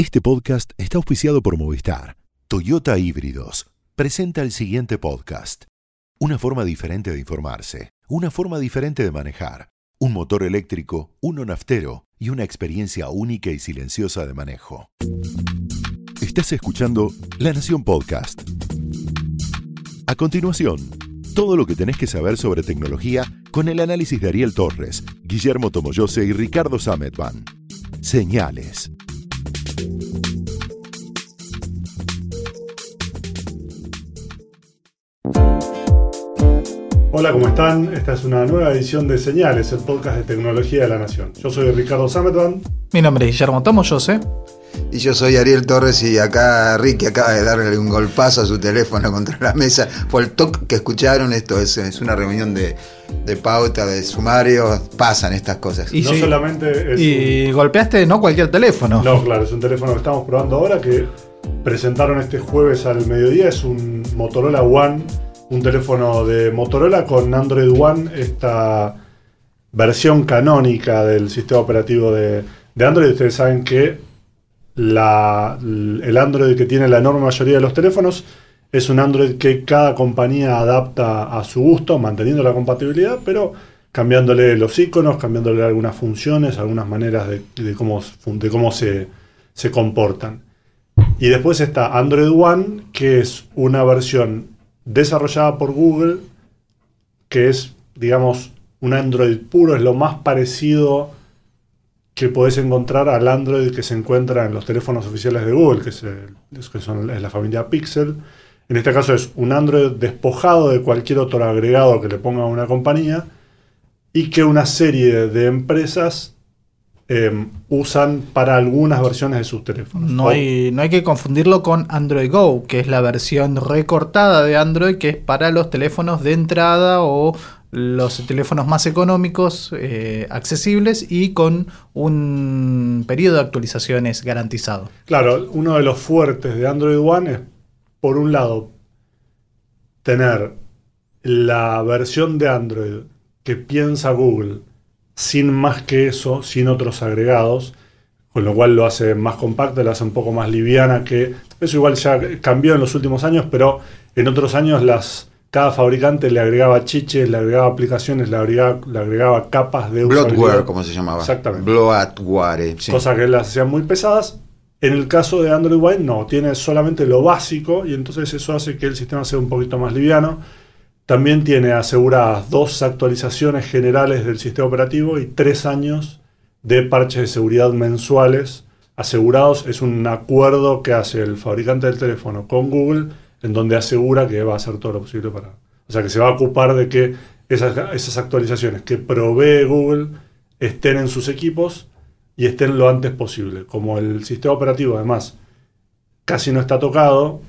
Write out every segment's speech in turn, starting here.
Este podcast está auspiciado por Movistar. Toyota Híbridos presenta el siguiente podcast. Una forma diferente de informarse, una forma diferente de manejar, un motor eléctrico, uno naftero y una experiencia única y silenciosa de manejo. Estás escuchando La Nación Podcast. A continuación, todo lo que tenés que saber sobre tecnología con el análisis de Ariel Torres, Guillermo Tomoyose y Ricardo Sametban. Señales. Hola, ¿cómo están? Esta es una nueva edición de Señales, el podcast de tecnología de la Nación. Yo soy Ricardo Sametban. Mi nombre es Guillermo Tomoyose. Y yo soy Ariel Torres y acá Ricky acaba de darle un golpazo a su teléfono contra la mesa. Fue el toque que escucharon, esto es, es una reunión de, de, pauta, de sumario, pasan estas cosas. Y no solamente es Y un... golpeaste no cualquier teléfono. No, claro, es un teléfono que estamos probando ahora que presentaron este jueves al mediodía, es un Motorola One, un teléfono de Motorola con Android One, esta versión canónica del sistema operativo de, de Android. Ustedes saben que el Android que tiene la enorme mayoría de los teléfonos es un Android que cada compañía adapta a su gusto, manteniendo la compatibilidad, pero cambiándole los iconos, cambiándole algunas funciones, algunas maneras de, de cómo, de cómo se, se, comportan. Y después está Android One, que es una versión desarrollada por Google, que es, digamos, un Android puro, es lo más parecido que podés encontrar al Android que se encuentra en los teléfonos oficiales de Google, que, es, el, que son, es la familia Pixel. En este caso es un Android despojado de cualquier otro agregado que le ponga una compañía y que una serie de empresas eh, usan para algunas versiones de sus teléfonos. No hay, no hay que confundirlo con Android Go, que es la versión recortada de Android que es para los teléfonos de entrada o los teléfonos más económicos, eh, accesibles y con un periodo de actualizaciones garantizado. Claro, uno de los fuertes de Android One es, por un lado, tener la versión de Android que piensa Google sin más que eso, sin otros agregados, con lo cual lo hace más compacta, lo hace un poco más liviana, que eso igual ya cambió en los últimos años, pero en otros años las cada fabricante le agregaba chiches, le agregaba aplicaciones, le agregaba, le agregaba capas de Bloatware, como se llamaba. Exactamente. Bloatware, sí. Cosa que las hacían muy pesadas. En el caso de Android One, no, tiene solamente lo básico y entonces eso hace que el sistema sea un poquito más liviano. También tiene aseguradas dos actualizaciones generales del sistema operativo y tres años de parches de seguridad mensuales asegurados. Es un acuerdo que hace el fabricante del teléfono con Google en donde asegura que va a hacer todo lo posible para... O sea, que se va a ocupar de que esas, esas actualizaciones que provee Google estén en sus equipos y estén lo antes posible. Como el sistema operativo además casi no está tocado,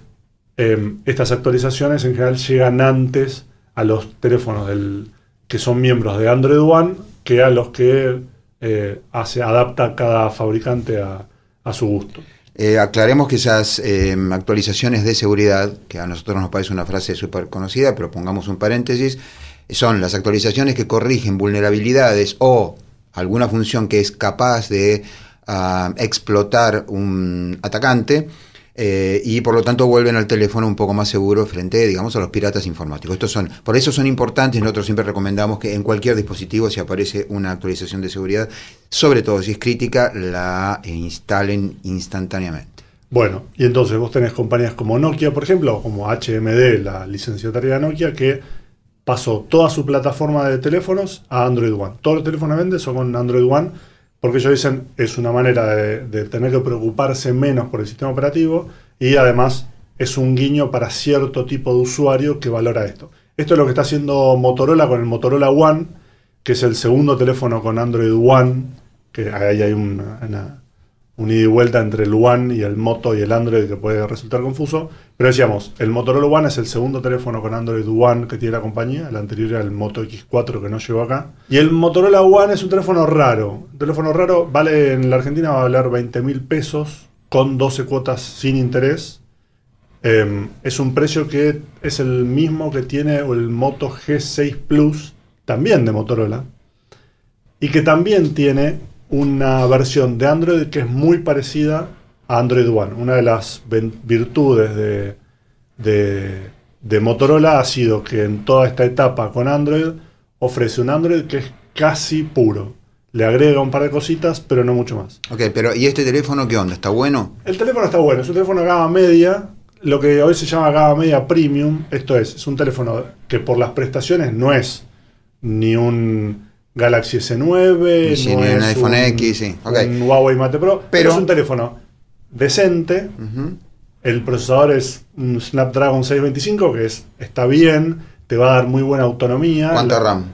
eh, estas actualizaciones en general llegan antes a los teléfonos del, que son miembros de Android One que a los que eh, hace, adapta cada fabricante a, a su gusto. Eh, aclaremos que esas eh, actualizaciones de seguridad, que a nosotros nos parece una frase súper conocida, pero pongamos un paréntesis, son las actualizaciones que corrigen vulnerabilidades o alguna función que es capaz de uh, explotar un atacante eh, y por lo tanto vuelven al teléfono un poco más seguro frente, digamos, a los piratas informáticos. Estos son, por eso son importantes. Nosotros siempre recomendamos que en cualquier dispositivo, si aparece una actualización de seguridad, sobre todo si es crítica, la instalen instantáneamente. Bueno, y entonces vos tenés compañías como Nokia, por ejemplo, o como HMD, la licenciataria de Nokia, que pasó toda su plataforma de teléfonos a Android One. Todos los teléfonos que vende son con Android One porque ellos dicen es una manera de, tener que preocuparse menos por el sistema operativo y además es un guiño para cierto tipo de usuario que valora esto. Esto es lo que está haciendo Motorola con el Motorola One, que es el segundo teléfono con Android One, que ahí hay una, un ida y vuelta entre el One y el Moto y el Android que puede resultar confuso. Pero decíamos, el Motorola One es el segundo teléfono con Android One que tiene la compañía. El anterior era el Moto X4 que no llegó acá. Y el Motorola One es un teléfono raro. Un teléfono raro vale en la Argentina va a valer 20 mil pesos con 12 cuotas sin interés. Eh, es un precio que es el mismo que tiene el Moto G6 Plus, también de Motorola. Y que también tiene una versión de Android que es muy parecida a Android One. Una de las virtudes de, de- de Motorola ha sido que en toda esta etapa con Android ofrece un Android que es casi puro. Le agrega un par de cositas, pero no mucho más. Ok, pero ¿y este teléfono qué onda? ¿Está bueno? El teléfono está bueno, es un teléfono gama media, lo que hoy se llama gama media premium. Esto es, es un teléfono que por las prestaciones no es ni un Galaxy S9, Sí, no ni un es iPhone X, sí, un Huawei Mate Pro, pero, es un teléfono decente. El procesador es un Snapdragon 625, que es, está bien, te va a dar muy buena autonomía. ¿Cuánto La- RAM?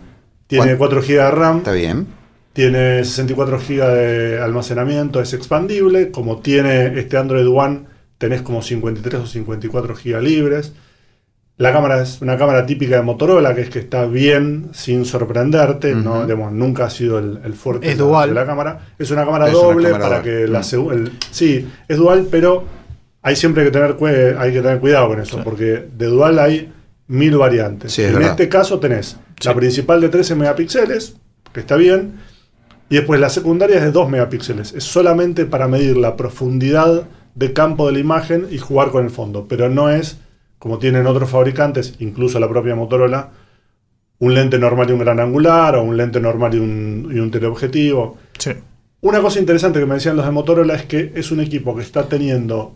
Tiene ¿Cuánto? 4 GB de RAM. Está bien. Tiene 64 GB de almacenamiento, es expandible. Como tiene este Android One, tenés como 53 o 54 GB libres. La cámara es una cámara típica de Motorola, que es que está bien sin sorprenderte. no, digamos, nunca ha sido el, el fuerte Es de la- dual. de la cámara. Es una cámara Es una doble cámara para que la Mm. segu- el- Sí, es dual, pero hay siempre que tener, hay que tener cuidado con eso, porque de dual hay mil variantes. Sí, es en verdad. este caso tenés la principal de 13 megapíxeles, que está bien, y después la secundaria es de 2 megapíxeles. Es solamente para medir la profundidad de campo de la imagen y jugar con el fondo. Pero no es, como tienen otros fabricantes, incluso la propia Motorola, un lente normal y un gran angular, o un lente normal y un, y un teleobjetivo. Sí. Una cosa interesante que me decían los de Motorola es que es un equipo que está teniendo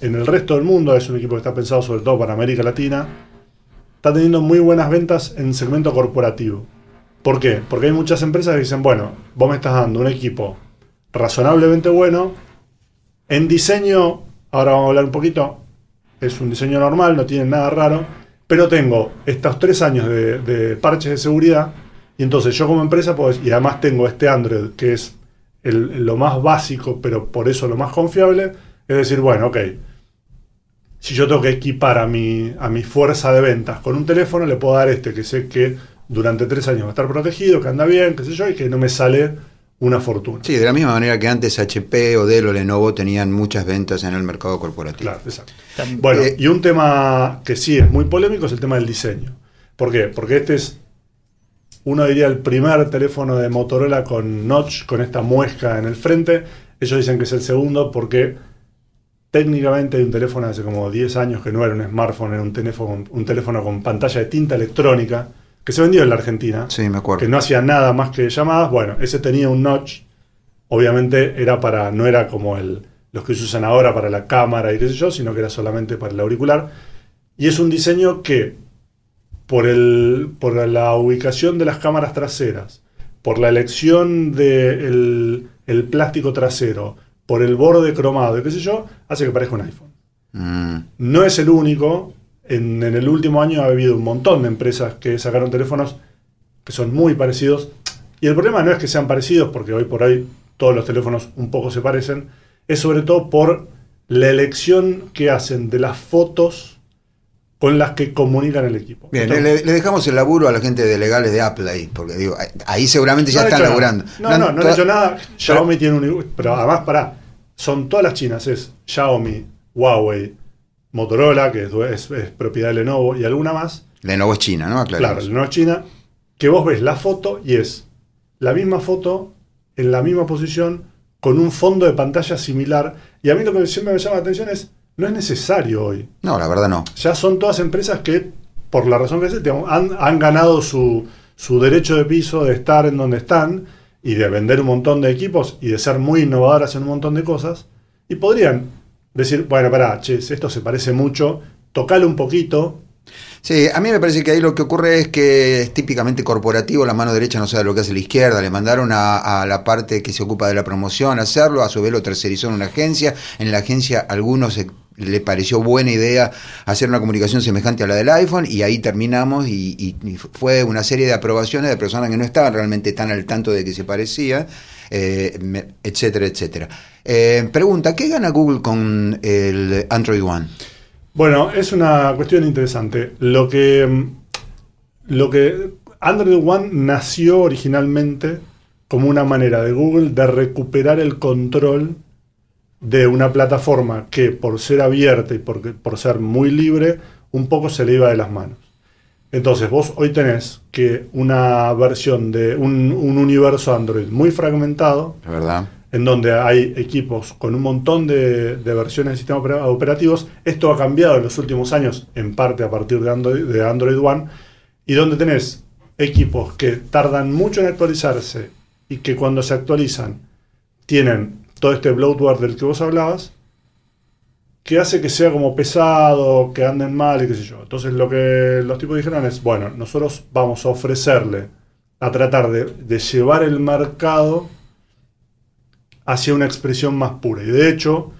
en el resto del mundo, es un equipo que está pensado sobre todo para América Latina, está teniendo muy buenas ventas en segmento corporativo. ¿Por qué? Porque hay muchas empresas que dicen, bueno, vos me estás dando un equipo razonablemente bueno, en diseño, ahora vamos a hablar un poquito, es un diseño normal, no tiene nada raro, pero tengo estos tres años de, parches de seguridad, y entonces yo como empresa, pues, y además tengo este Android, que es lo más básico, pero por eso lo más confiable, es decir, bueno, ok, si yo tengo que equipar a mi, a mi fuerza de ventas con un teléfono, le puedo dar este, que sé que durante tres años va a estar protegido, que anda bien, qué sé yo, y que no me sale una fortuna. Sí, de la misma manera que antes HP o Dell o Lenovo tenían muchas ventas en el mercado corporativo. Claro, exacto. También- Bueno, Eh, y un tema que sí es muy polémico es el tema del diseño. ¿Por qué? Porque este es, uno diría, el primer teléfono de Motorola con notch, con esta muesca en el frente. Ellos dicen que es el segundo porque técnicamente hay un teléfono hace como 10 años que no era un smartphone, era un teléfono, un teléfono con pantalla de tinta electrónica que se vendió en la Argentina Sí, me acuerdo. que no hacía nada más que llamadas. Bueno, ese tenía un notch. Obviamente era para, no era como el, los que se usan ahora para la cámara y qué sé yo, sino que era solamente para el auricular. Y es un diseño que, por, el, por la ubicación de las cámaras traseras, por la elección del el plástico trasero, por el borde cromado y qué sé yo, hace que parezca un iPhone. Mm, No es el único. En, en el último año ha habido un montón de empresas que sacaron teléfonos que son muy parecidos. Y el problema no es que sean parecidos, porque hoy por hoy todos los teléfonos un poco se parecen, es sobre todo por la elección que hacen de las fotos con las que comunican el equipo. Bien, Entonces, le, le dejamos el laburo a la gente de legales de Apple ahí, porque digo, ahí- seguramente ya no están laburando. nada. No, no, no, han hecho nada. Xiaomi tiene un. Pero además, pará. Son todas las chinas. Es Xiaomi, Huawei, Motorola, que es, es- es propiedad de Lenovo, y alguna más. Lenovo es China, ¿no? Claro. Lenovo es China. Que vos ves la foto y es la misma foto en la misma posición con un fondo de pantalla similar. Y a mí lo que siempre me llama la atención es. No es necesario hoy. No, la verdad no. Ya son todas empresas que, por la razón que sea, han, han ganado su, su derecho de piso de estar en donde están y de vender un montón de equipos y de ser muy innovadoras en un montón de cosas. Y podrían decir, bueno, pará, che, esto se parece mucho, tocale un poquito. Sí, a mí me parece que ahí lo que ocurre es que es típicamente corporativo, la mano derecha no sabe lo que hace la izquierda, le mandaron a, a la parte que se ocupa de la promoción a hacerlo, a su vez lo tercerizó en una agencia, en la agencia algunos se- le pareció buena idea hacer una comunicación semejante a la del iPhone y ahí terminamos y, fue una serie de aprobaciones de personas que no estaban realmente tan al tanto de que se parecía, eh, etcétera, etcétera. Eh, pregunta, ¿qué gana Google con el Android One? Bueno, es una cuestión interesante. Lo que, lo que Android One nació originalmente como una manera de Google de recuperar el control de una plataforma que por ser abierta y por, por ser muy libre, un poco se le iba de las manos. Entonces vos hoy tenés que una versión de un, un universo Android muy fragmentado, La verdad. en donde hay equipos con un montón de, de versiones de sistemas opera- operativos. Esto ha cambiado en los últimos años, en parte a partir de Android, de Android One, y donde tenés equipos que tardan mucho en actualizarse y que cuando se actualizan tienen todo este bloatware del que vos hablabas, que hace que sea como pesado, que anden mal y qué sé yo. Entonces lo que los tipos dijeron es, bueno, nosotros vamos a ofrecerle, a tratar de, llevar el mercado hacia una expresión más pura. Y de hecho,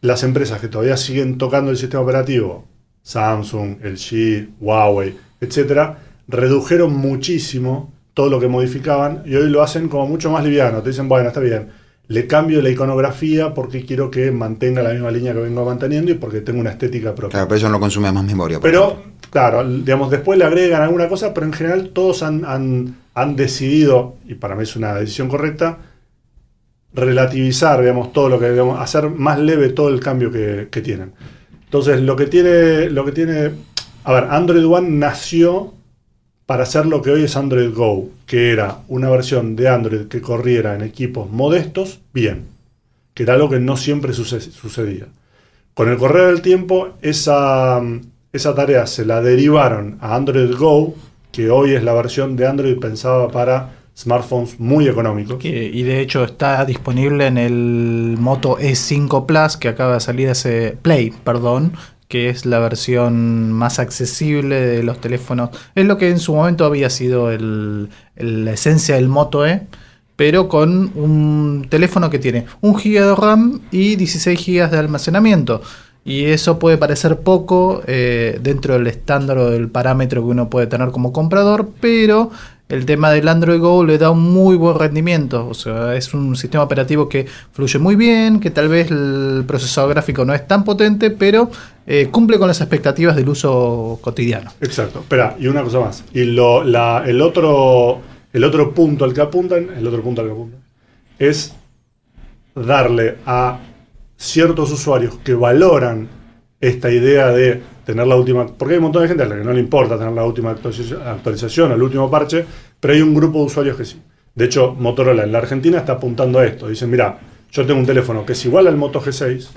las empresas que todavía siguen tocando el sistema operativo, Samsung, LG, Huawei, etcétera, redujeron muchísimo todo lo que modificaban y hoy lo hacen como mucho más liviano. Te dicen, bueno, está bien, le cambio la iconografía porque quiero que mantenga la misma línea que vengo manteniendo y porque tengo una estética propia. Claro, pero eso no consume más memoria. Pero, ejemplo. claro, digamos, después le agregan alguna cosa, pero en general todos han, han- han decidido, y para mí es una decisión correcta, relativizar, digamos, todo lo que, digamos, hacer más leve todo el cambio que, que tienen. Entonces, lo que tiene, lo que tiene, a ver, Android One nació para hacer lo que hoy es Android Go, que era una versión de Android que corriera en equipos modestos, bien, que era algo que no siempre suce- sucedía. Con el correr del tiempo, esa, tarea se la derivaron a Android Go, que hoy es la versión de Android pensada para smartphones muy económicos. Y de hecho está disponible en el Moto E5 Plus que acaba de salir hace Play, perdón, que es la versión más accesible de los teléfonos. Es lo que en su momento había sido la esencia del Moto E, pero con un teléfono que tiene 1 GB de RAM y 16 GB de almacenamiento. Y eso puede parecer poco eh, dentro del estándar o del parámetro que uno puede tener como comprador, pero el tema del Android Go le da un muy buen rendimiento. O sea, es un sistema operativo que fluye muy bien, que tal vez el procesador gráfico no es tan potente, pero eh, cumple con las expectativas del uso cotidiano. Exacto. Espera, y una cosa más. Y el, otro, el otro punto al que apuntan, el otro punto al que apuntan, es darle a ciertos usuarios que valoran esta idea de tener la última, porque hay un montón de gente a la que no le importa tener la última actualización, el último parche, pero hay un grupo de usuarios que sí. De hecho, Motorola en la Argentina está apuntando a esto. Dicen, mira, yo tengo un teléfono que es igual al Moto G6,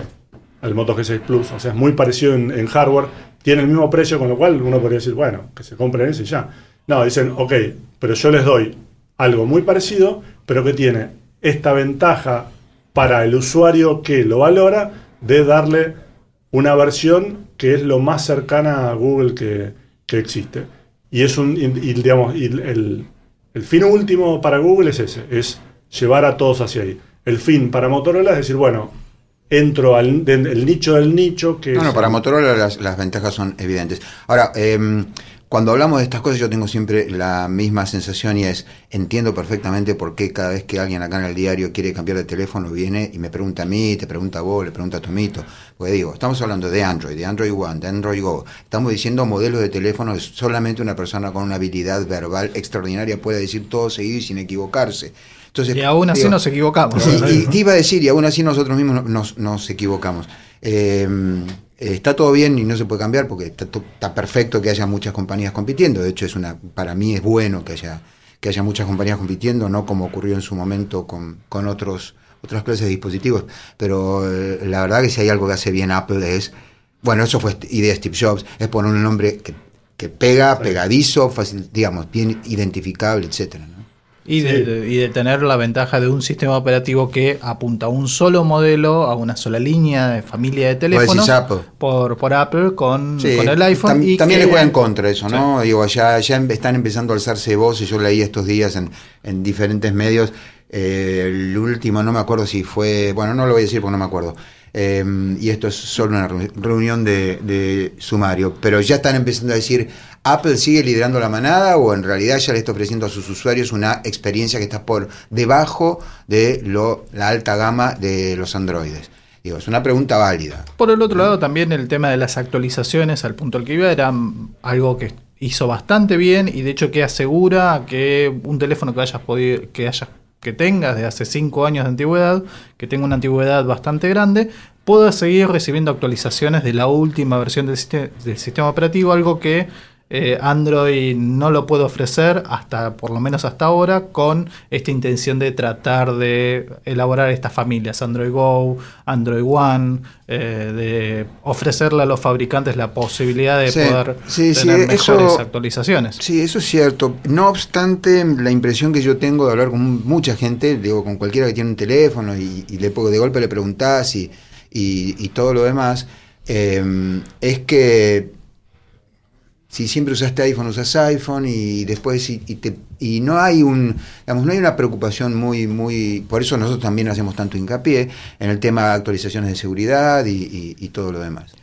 al Moto G6 Plus, o sea, es muy parecido en, en hardware, tiene el mismo precio, con lo cual uno podría decir, bueno, que se compren ese y ya. No, dicen, ok, pero yo les doy algo muy parecido, pero que tiene esta ventaja para el usuario que lo valora de darle una versión que es lo más cercana a Google que, que existe. Y es un, y, y, digamos, y el, el fin último para Google es ese, es llevar a todos hacia ahí. El fin para Motorola es decir, bueno, entro al de- el nicho del nicho que No, no, es- para Motorola las, las ventajas son evidentes. Ahora, em, cuando hablamos de estas cosas yo tengo siempre la misma sensación y es, entiendo perfectamente por qué cada vez que alguien acá en el diario quiere cambiar de teléfono viene y me pregunta a mí, te pregunta a vos, le pregunta a Tomito. Porque digo, estamos hablando de Android, de Android One, de Android Go. Estamos diciendo modelos de teléfono que solamente una persona con una habilidad verbal extraordinaria puede decir todo seguido y sin equivocarse. Entonces, Y aún así digo, nos equivocamos. Sí, y te iba a decir, y aún así nosotros mismos no- nos, nos equivocamos. Eh, está todo bien y no se puede cambiar porque está, to- está perfecto que haya muchas compañías compitiendo. De hecho, es una, para mí es bueno que haya, que haya muchas compañías compitiendo, no como ocurrió en su momento con, con otros, otras clases de dispositivos. Pero eh, la verdad que si hay algo que hace bien Apple es, bueno, eso fue idea de Steve Jobs, es poner un nombre que, que pega, pegadizo, fácil, digamos, bien identificable, etcétera. ¿no? Y de, Sí. de- y de tener la ventaja de un sistema operativo que apunta a un solo modelo, a una sola línea de familia de teléfonos por, por Apple con, Sí, con el iPhone. tam- y también que- le juega en contra eso, ¿no? Digo, ya, ya em- están empezando a alzarse voces. Yo leí estos días en, en diferentes medios. eh, el último, no me acuerdo si fue. Bueno, no lo voy a decir porque no me acuerdo. Eh, y esto es solo una reu- reunión de, de sumario. Pero ya están empezando a decir: ¿Apple sigue liderando la manada o en realidad ya le está ofreciendo a sus usuarios una experiencia que está por debajo de lo, la alta gama de los androides? Digo, es una pregunta válida. Por el otro lado, también el tema de las actualizaciones, al punto al que iba, era mm, algo que hizo bastante bien y de hecho que asegura que un teléfono que hayas podido, que hayas, que tengas de hace 5 años de antigüedad, que tenga una antigüedad bastante grande, pueda seguir recibiendo actualizaciones de la última versión del, siste- del sistema operativo, algo que eh, Android no lo puede ofrecer hasta, por lo menos hasta ahora, con esta intención de tratar de elaborar estas familias, Android Go, Android One, eh, de ofrecerle a los fabricantes la posibilidad de Sí, poder sí, sí, tener mejores eso- actualizaciones. Sí, eso es cierto. No obstante, la impresión que yo tengo de hablar con mucha gente, digo, con cualquiera que tiene un teléfono y, y le, de golpe le preguntás y, y- y todo lo demás, eh, es que si siempre usaste iPhone, usas iPhone y después y, y te- y no hay un digamos no hay una preocupación muy muy por eso nosotros también hacemos tanto hincapié en el tema de actualizaciones de seguridad y, y- y todo lo demás.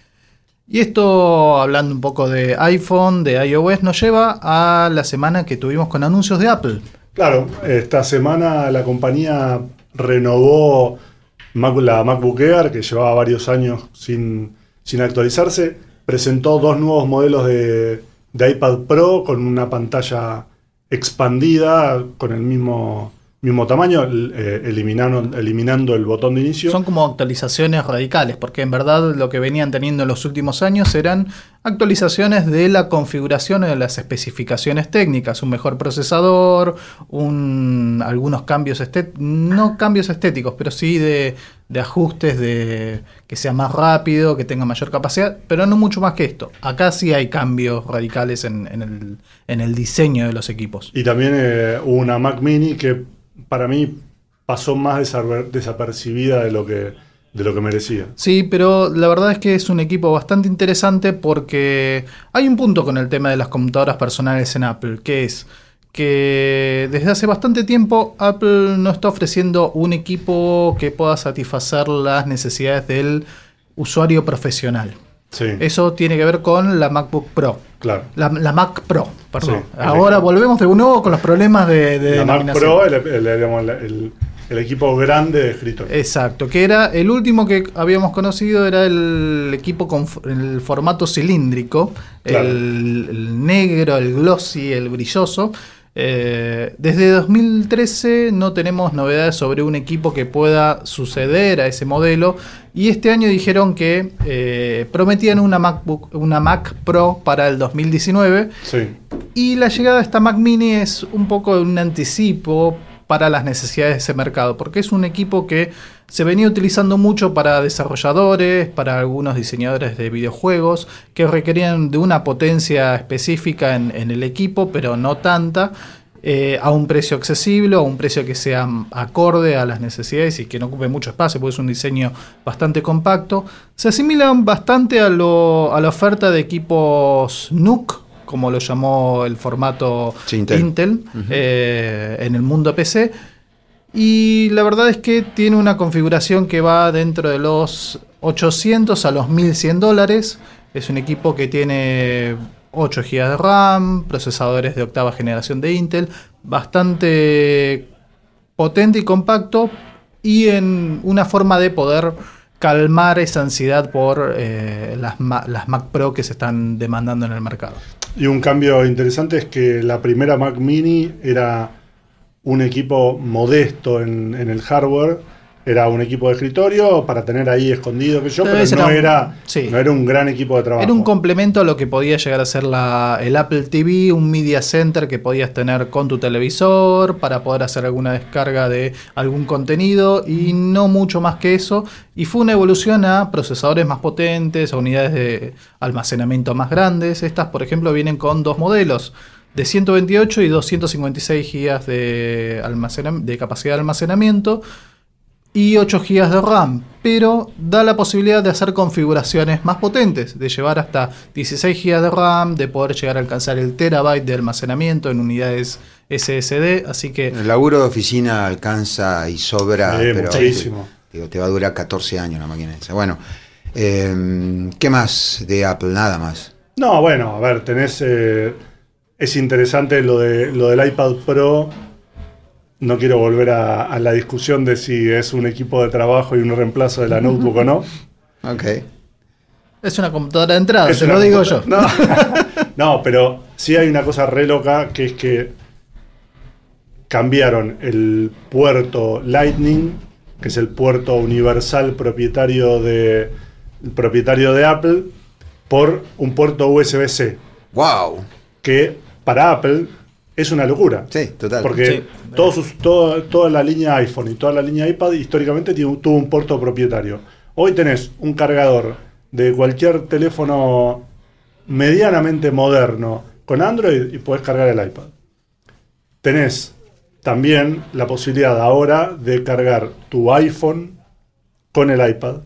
Y esto, hablando un poco de iPhone, de iOS, nos lleva a la semana que tuvimos con anuncios de Apple. Claro, esta semana la compañía renovó Mac- la MacBook Air, que llevaba varios años sin, sin actualizarse. Presentó dos nuevos modelos de, de iPad Pro con una pantalla expandida, con el mismo, mismo tamaño, eh, eliminando, eliminando el botón de inicio. Son como actualizaciones radicales, porque en verdad lo que venían teniendo en los últimos años eran actualizaciones de la configuración o de las especificaciones técnicas, un mejor procesador, un, algunos cambios estéticos, no cambios estéticos, pero sí de, de ajustes, de que sea más rápido, que tenga mayor capacidad, pero no mucho más que esto. Acá sí hay cambios radicales en, en el, en el diseño de los equipos. Y también eh, una Mac Mini que para mí pasó más desaper- desapercibida de lo que, de lo que merecía. Sí, pero la verdad es que es un equipo bastante interesante porque hay un punto con el tema de las computadoras personales en Apple, que es que desde hace bastante tiempo Apple no está ofreciendo un equipo que pueda satisfacer las necesidades del usuario profesional. Sí, Eso tiene que ver con la MacBook Pro. Claro. La, la Mac Pro, perdón. Sí, Ahora el- volvemos de nuevo con los problemas de, de la Mac. Pro, el, equipo grande de escritorio. Exacto, que era el último que habíamos conocido, era el equipo con el formato cilíndrico, Claro. el negro, el glossy, el brilloso. Eh, desde 2013 no tenemos novedades sobre un equipo que pueda suceder a ese modelo y este año dijeron que eh, prometían una MacBook, una Mac Pro para el 2019 Sí, y la llegada de esta Mac Mini es un poco un anticipo para las necesidades de ese mercado, porque es un equipo que se venía utilizando mucho para desarrolladores, para algunos diseñadores de videojuegos, que requerían de una potencia específica en, en el equipo, pero no tanta, eh, a un precio accesible, a un precio que sea acorde a las necesidades y que no ocupe mucho espacio, porque es un diseño bastante compacto. Se asimilan bastante a, lo- a la oferta de equipos NUC, como lo llamó el formato Sí, Intel. Intel, eh, en el mundo PC. Y la verdad es que tiene una configuración que va dentro de los 800 a los 1100 dólares. Es un equipo que tiene 8 GB de RAM, procesadores de octava generación de Intel, bastante potente y compacto y en una forma de poder calmar esa ansiedad por eh, las, las Mac Pro que se están demandando en el mercado. y un cambio interesante es que la primera Mac Mini era un equipo modesto en, en el hardware. Era un equipo de escritorio para tener ahí escondido, que yo, Pero no era un- sí. no era un gran equipo de trabajo. Era un complemento a lo que podía llegar a ser la, el Apple TV, un media center que podías tener con tu televisor para poder hacer alguna descarga de algún contenido y no mucho más que eso. Y fue una evolución a procesadores más potentes, a unidades de almacenamiento más grandes. Estas, por ejemplo, vienen con dos modelos. De 128 y 256 GB de, de capacidad de almacenamiento y 8 GB de RAM, pero da la posibilidad de hacer configuraciones más potentes, de llevar hasta 16 GB de RAM, de poder llegar a alcanzar el terabyte de almacenamiento en unidades SSD, así que El laburo de oficina alcanza y sobra, Sí, pero muchísimo. digo, te va a durar 14 años la máquina esa. Bueno, eh, ¿qué más de Apple? Nada más. No, bueno, a ver, tenés. eh, es interesante lo, de, lo del iPad Pro. No quiero volver a, a la discusión de si es un equipo de trabajo y un reemplazo de la notebook o no. Ok. es una computadora de entrada, Es te una lo digo yo. No. no, pero sí hay una cosa re loca que es que cambiaron el puerto Lightning, que es el puerto universal propietario de, propietario de Apple, por un puerto USB-C. ¡Wow! Que para Apple es una locura. Sí, total. Porque Sí. todos sus- todo- toda la línea iPhone y toda la línea iPad históricamente tiene- tuvo un puerto propietario. Hoy tenés un cargador de cualquier teléfono medianamente moderno con Android y podés cargar el iPad. Tenés también la posibilidad ahora de cargar tu iPhone con el iPad.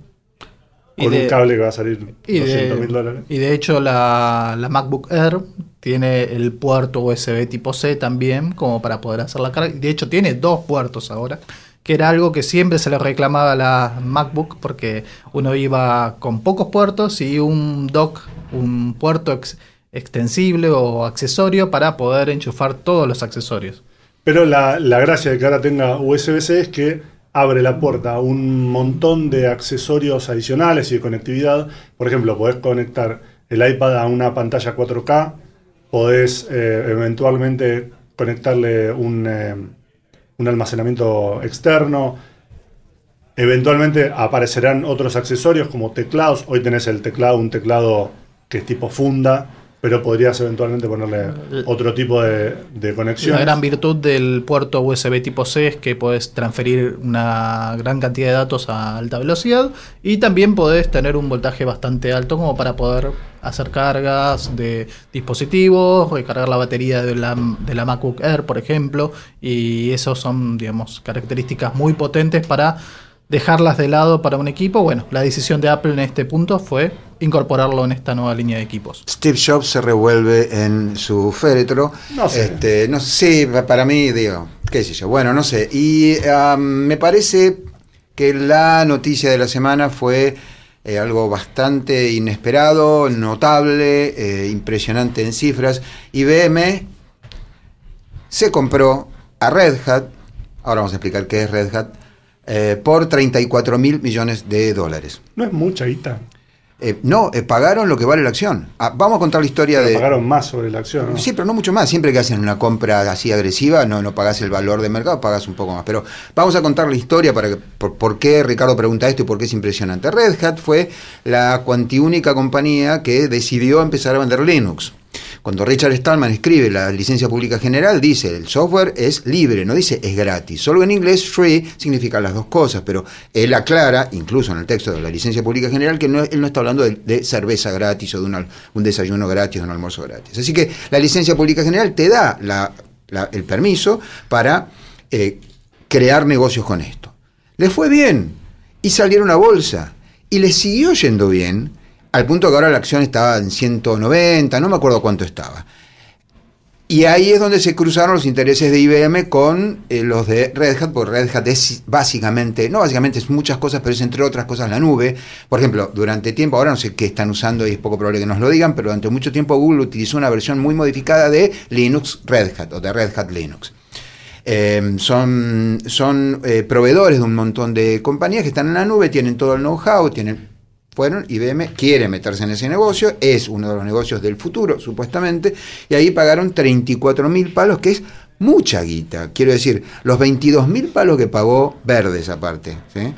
Y Con de- un cable que va a salir Y 200 mil de, dólares. y de hecho la, la MacBook Air tiene el puerto USB tipo C también como para poder hacer la carga. De hecho tiene dos puertos ahora, que era algo que siempre se le reclamaba a la MacBook porque uno iba con pocos puertos y un dock, un puerto ex- extensible o accesorio para poder enchufar todos los accesorios. Pero la, la gracia de que ahora tenga USB-C es que abre la puerta a un montón de accesorios adicionales y de conectividad. Por ejemplo, podés conectar el iPad a una pantalla 4K, podés eh, eventualmente conectarle un, eh, un almacenamiento externo. Eventualmente aparecerán otros accesorios como teclados. Hoy tenés el teclado, un teclado que es tipo funda, pero podrías eventualmente ponerle otro tipo de, de conexión. La gran virtud del puerto USB tipo C es que podés transferir una gran cantidad de datos a alta velocidad y también podés tener un voltaje bastante alto como para poder hacer cargas de dispositivos, recargar la batería de la, de la MacBook Air, por ejemplo, y esos son, digamos, características muy potentes para dejarlas de lado para un equipo. Bueno, la decisión de Apple en este punto fue incorporarlo en esta nueva línea de equipos. Steve Jobs se revuelve en su féretro. No sé. Este, no sé, pa- para mí, digo, qué sé yo, bueno, no sé. Y ah, me parece que la noticia de la semana fue eh, algo bastante inesperado, notable, eh, impresionante en cifras. IBM se compró a Red Hat, ahora vamos a explicar qué es Red Hat, eh, por 34 mil millones de dólares. No es mucha guita. Eh, no, eh, pagaron lo que vale la acción. Ah, vamos a contar la historia Pero de... pagaron más sobre la acción, ¿no? Sí, pero no mucho más. Siempre que hacen una compra así agresiva, no, no pagas el valor de mercado, pagas un poco más. Pero vamos a contar la historia para que, por, por qué Ricardo pregunta esto y por qué es impresionante. Red Hat fue la cuantiúnica compañía que decidió empezar a vender Linux. Cuando Richard Stallman escribe la licencia pública general, dice el software es libre, no dice es gratis. Solo en inglés free significa las dos cosas, pero él aclara, incluso en el texto de la licencia pública general, que no, él no está hablando de, de cerveza gratis o de un desayuno gratis o un almuerzo gratis. Así que la licencia pública general te da el permiso para eh, crear negocios con esto. Les fue bien y salieron a bolsa y les siguió yendo bien al punto que ahora la acción estaba en 190, no me acuerdo cuánto estaba. Y ahí es donde se cruzaron los intereses de IBM con eh, los de Red Hat, porque Red Hat es básicamente, no básicamente es muchas cosas, pero es entre otras cosas la nube. Por ejemplo, durante tiempo, ahora no sé qué están usando y es poco probable que nos lo digan, pero durante mucho tiempo Google utilizó una versión muy modificada de Linux Red Hat o de Red Hat Linux. Eh, son son eh, proveedores de un montón de compañías que están en la nube, tienen todo el know-how, tienen fueron, IBM quiere meterse en ese negocio, es uno de los negocios del futuro, supuestamente, y ahí pagaron 34 mil palos, que es mucha guita. Quiero decir, los 22 mil palos que pagó Verdes aparte, ¿sí?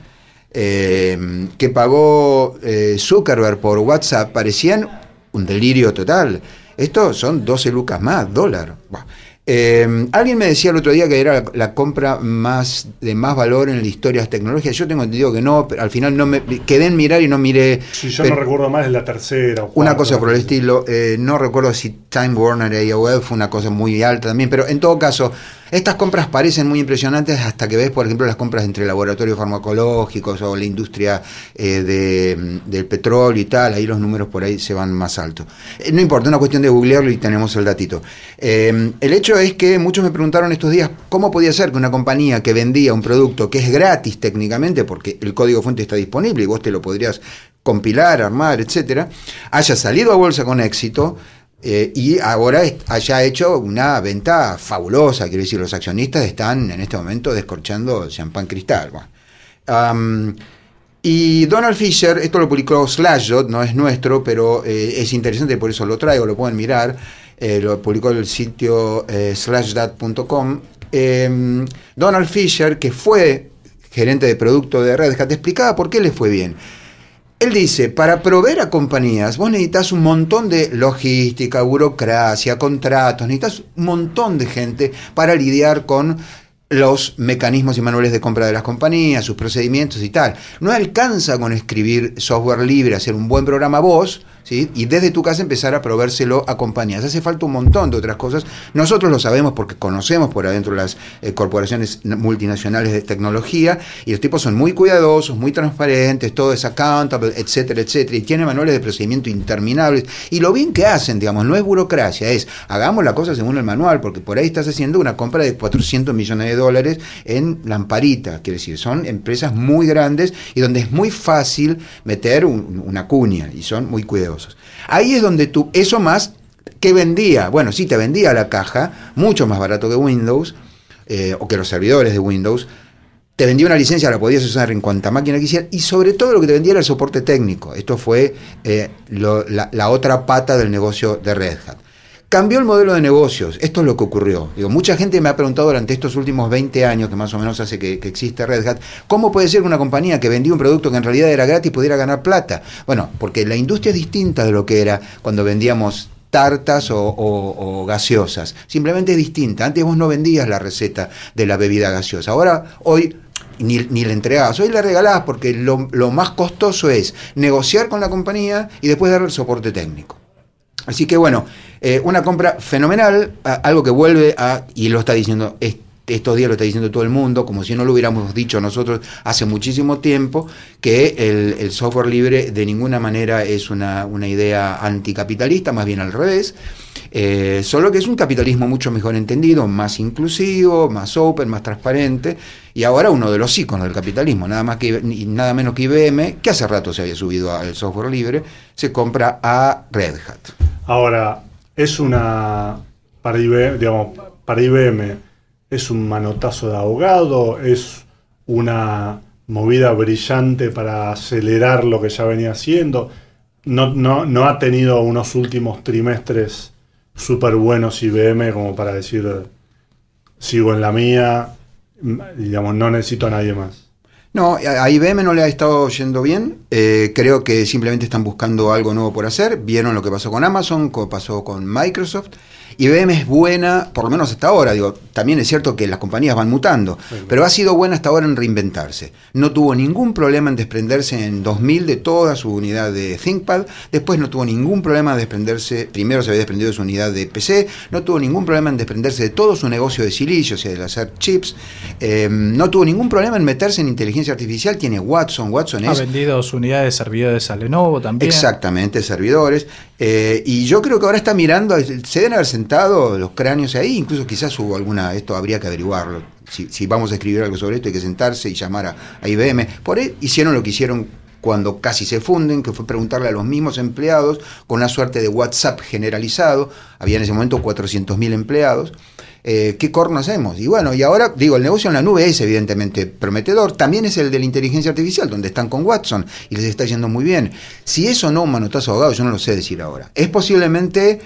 Eh, que pagó eh, Zuckerberg por WhatsApp, parecían un delirio total. Esto son 12 lucas más, dólar. Eh, alguien me decía el otro día que era la, la compra más de más valor en la historia de las tecnologías. Yo tengo entendido que no, pero al final no me quedé en mirar y no miré. Si yo pero- no recuerdo mal, es la tercera o una cuarta, cosa por el estilo, eh, no recuerdo si Time Warner y AOL fue una cosa muy alta también, pero en todo caso, estas compras parecen muy impresionantes hasta que ves, por ejemplo, las compras entre laboratorios farmacológicos o la industria eh, de- del petróleo y tal, ahí los números por ahí se van más altos. Eh, no importa, es una cuestión de googlearlo y tenemos el datito. Eh, el hecho es que muchos me preguntaron estos días cómo podía ser que una compañía que vendía un producto que es gratis técnicamente, porque el código fuente está disponible y vos te lo podrías compilar, armar, etcétera, haya salido a bolsa con éxito eh, y ahora haya hecho una venta fabulosa. Quiero decir, los accionistas están en este momento descorchando champán cristal. Bueno. Y Donald Fisher, esto lo publicó Slashdot, no es nuestro, pero eh, es interesante, por eso lo traigo, lo pueden mirar. Eh, lo publicó el sitio eh. Em, Donald Fisher, que fue gerente de producto de Red Hat, explicaba por qué le fue bien. Él dice, para proveer a compañías, vos necesitas un montón de logística, burocracia, contratos, necesitas un montón de gente para lidiar con los mecanismos y manuales de compra de las compañías, sus procedimientos y tal. No alcanza con escribir software libre, hacer un buen programa vos, y desde tu casa empezar a proveérselo a compañías. Hace falta un montón de otras cosas. Nosotros lo sabemos porque conocemos por adentro las eh, corporaciones multinacionales de tecnología y los tipos son muy cuidadosos, muy transparentes, todo es accountable, etcétera, etcétera, y tienen manuales de procedimiento interminables. Y lo bien que hacen, digamos, no es burocracia, es hagamos la cosa según el manual, porque por ahí estás haciendo una compra de 400 millones de dólares en Lamparita, quiere decir, son empresas muy grandes y donde es muy fácil meter una cuña y son muy cuidadosos. Ahí es donde tú, eso más, ¿qué vendía? Bueno, sí, te vendía la caja, mucho más barato que Windows, eh, o que los servidores de Windows. Te vendía una licencia, la podías usar en cuanta máquina quisieras, y sobre todo lo que te vendía era el soporte técnico. Esto fue eh, la otra pata del negocio de Red Hat. Cambió el modelo de negocios, esto es lo que ocurrió. Digo, mucha gente me ha preguntado durante estos últimos 20 años, que más o menos hace que, existe Red Hat, ¿cómo puede ser que una compañía que vendía un producto que en realidad era gratis pudiera ganar plata? Bueno, porque la industria es distinta de lo que era cuando vendíamos tartas o, gaseosas. Simplemente es distinta. Antes vos no vendías la receta de la bebida gaseosa. Ahora, hoy ni, ni, la entregabas. Hoy la regalás porque lo, lo, más costoso es negociar con la compañía y después darle el soporte técnico. Así que bueno, eh, una compra fenomenal, algo que vuelve a, y lo está diciendo estos días lo está diciendo todo el mundo, como si no lo hubiéramos dicho nosotros hace muchísimo tiempo, que el, software libre de ninguna manera es una, idea anticapitalista, más bien al revés. Eh, solo que es un capitalismo mucho mejor entendido, más inclusivo, más open, más transparente, y ahora uno de los iconos del capitalismo, nada más que nada menos que IBM, que hace rato se había subido al software libre, se compra a Red Hat. Ahora, es una para IBM, digamos, para IBM es un manotazo de ahogado, es una movida brillante para acelerar lo que ya venía haciendo. No, no, no ha tenido unos últimos trimestres súper buenos IBM como para decir, sigo en la mía, digamos, no necesito a nadie más. No, a IBM no le ha estado yendo bien. Eh, creo que simplemente están buscando algo nuevo por hacer. Vieron lo que pasó con Amazon, lo pasó con Microsoft. IBM es buena, por lo menos hasta ahora, digo, también es cierto que las compañías van mutando, pero ha sido buena hasta ahora en reinventarse. No tuvo ningún problema en desprenderse en 2000 de toda su unidad de ThinkPad, después no tuvo ningún problema en desprenderse, primero se había desprendido de su unidad de PC, no tuvo ningún problema en desprenderse de todo su negocio de silicio, o sea, de hacer chips, eh, no tuvo ningún problema en meterse en inteligencia artificial, tiene Watson, Watson es... Ha vendido su unidad de servidores a Lenovo también. Exactamente, servidores. Eh, y yo creo que ahora está mirando, se deben haber sentado los cráneos ahí, incluso quizás hubo alguna, esto habría que averiguarlo. Si, vamos a escribir algo sobre esto, hay que sentarse y llamar a, IBM. Por ahí hicieron lo que hicieron cuando casi se funden, que fue preguntarle a los mismos empleados, con una suerte de WhatsApp generalizado, había en ese momento 400.000 empleados, eh, ¿qué corno hacemos? Y bueno, y ahora, digo, el negocio en la nube es evidentemente prometedor, también es el de la inteligencia artificial, donde están con Watson y les está yendo muy bien. Si eso no un manotazo ahogado, yo no lo sé decir ahora. Es posiblemente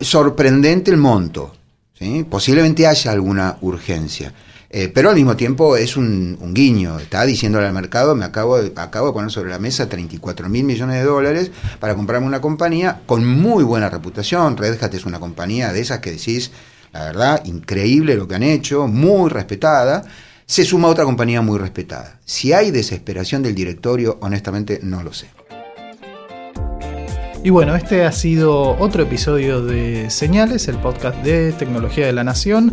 sorprendente el monto, ¿sí? posiblemente haya alguna urgencia. Eh, pero al mismo tiempo es un, guiño, está diciéndole al mercado, me acabo de, acabo de poner sobre la mesa 34 mil millones de dólares para comprarme una compañía con muy buena reputación, Red Hat es una compañía de esas que decís, la verdad, increíble lo que han hecho, muy respetada. Se suma otra compañía muy respetada. Si hay desesperación del directorio, honestamente no lo sé. Y bueno, este ha sido otro episodio de Señales, el podcast de Tecnología de la Nación,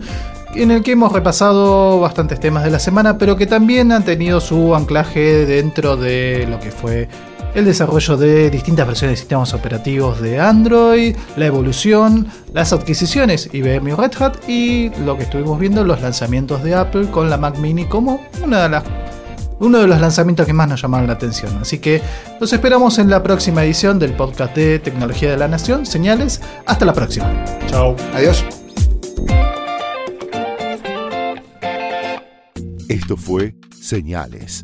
en el que hemos repasado bastantes temas de la semana, pero que también han tenido su anclaje dentro de lo que fue el desarrollo de distintas versiones de sistemas operativos de Android, la evolución, las adquisiciones IBM y Red Hat y lo que estuvimos viendo, los lanzamientos de Apple con la Mac Mini como una de las, uno de los lanzamientos que más nos llamaron la atención. Así que los esperamos en la próxima edición del podcast de Tecnología de la Nación. Señales, hasta la próxima. Chao. Adiós. Esto fue Señales